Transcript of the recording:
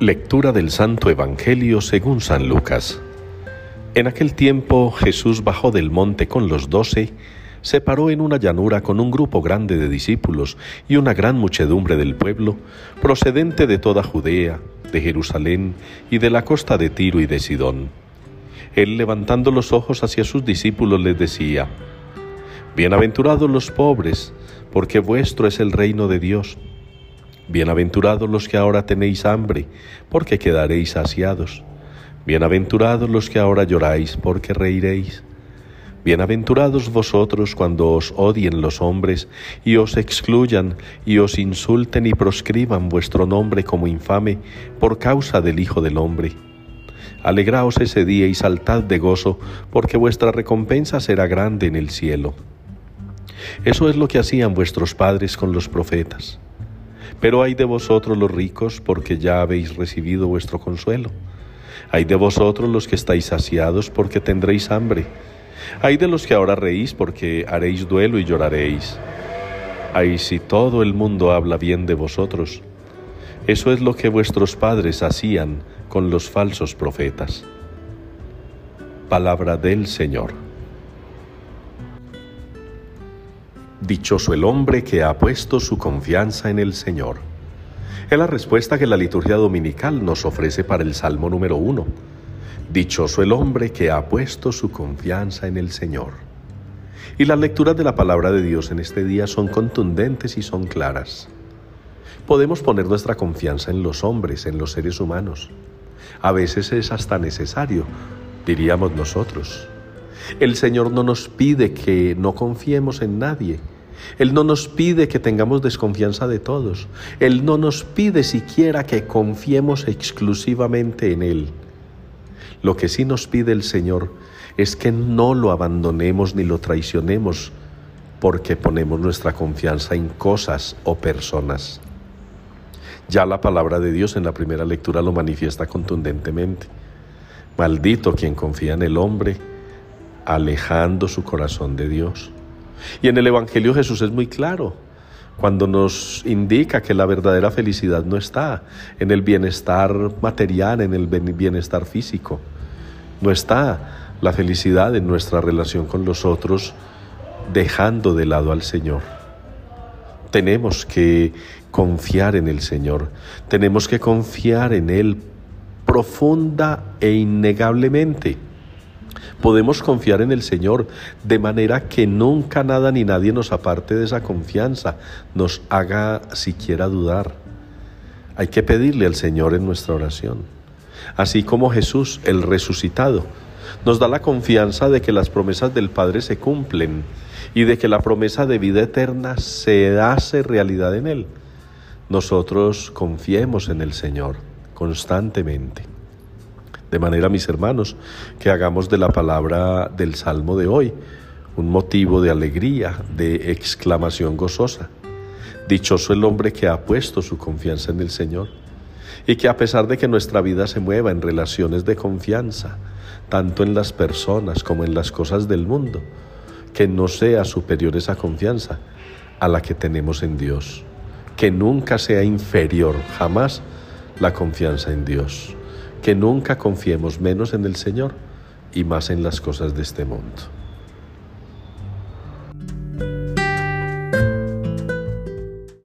Lectura del Santo Evangelio según San Lucas. En aquel tiempo Jesús bajó del monte con los doce, se paró en una llanura con un grupo grande de discípulos y una gran muchedumbre del pueblo, procedente de toda Judea, de Jerusalén y de la costa de Tiro y de Sidón. Él levantando los ojos hacia sus discípulos les decía, Bienaventurados los pobres, porque vuestro es el reino de Dios. Bienaventurados los que ahora tenéis hambre, porque quedaréis saciados. Bienaventurados los que ahora lloráis, porque reiréis. Bienaventurados vosotros cuando os odien los hombres y os excluyan y os insulten y proscriban vuestro nombre como infame por causa del Hijo del Hombre. Alegraos ese día y saltad de gozo, porque vuestra recompensa será grande en el cielo. Eso es lo que hacían vuestros padres con los profetas. Pero hay de vosotros los ricos, porque ya habéis recibido vuestro consuelo. Hay de vosotros los que estáis saciados, porque tendréis hambre. Hay de los que ahora reís, porque haréis duelo y lloraréis. Ay, si todo el mundo habla bien de vosotros. Eso es lo que vuestros padres hacían con los falsos profetas. Palabra del Señor. Dichoso el hombre que ha puesto su confianza en el Señor. Es la respuesta que la liturgia dominical nos ofrece para el Salmo número uno. Dichoso el hombre que ha puesto su confianza en el Señor. Y las lecturas de la palabra de Dios en este día son contundentes y son claras. Podemos poner nuestra confianza en los hombres, en los seres humanos. A veces es hasta necesario, diríamos nosotros. El Señor no nos pide que no confiemos en nadie. Él no nos pide que tengamos desconfianza de todos. Él no nos pide siquiera que confiemos exclusivamente en Él. Lo que sí nos pide el Señor es que no lo abandonemos ni lo traicionemos porque ponemos nuestra confianza en cosas o personas. Ya la palabra de Dios en la primera lectura lo manifiesta contundentemente. Maldito quien confía en el hombre, alejando su corazón de Dios. Y en el Evangelio Jesús es muy claro cuando nos indica que la verdadera felicidad no está en el bienestar material, en el bienestar físico. No está la felicidad en nuestra relación con los otros dejando de lado al Señor. Tenemos que confiar en el Señor, tenemos que confiar en Él profunda e innegablemente Podemos confiar en el Señor de manera que nunca nada ni nadie nos aparte de esa confianza, nos haga siquiera dudar. Hay que pedirle al Señor en nuestra oración. Así como Jesús, el resucitado, nos da la confianza de que las promesas del Padre se cumplen y de que la promesa de vida eterna se hace realidad en Él. Nosotros confiemos en el Señor constantemente. De manera, mis hermanos, que hagamos de la palabra del Salmo de hoy un motivo de alegría, de exclamación gozosa. Dichoso el hombre que ha puesto su confianza en el Señor y que a pesar de que nuestra vida se mueva en relaciones de confianza, tanto en las personas como en las cosas del mundo, que no sea superior esa confianza a la que tenemos en Dios, que nunca sea inferior jamás la confianza en Dios que nunca confiemos menos en el Señor y más en las cosas de este mundo.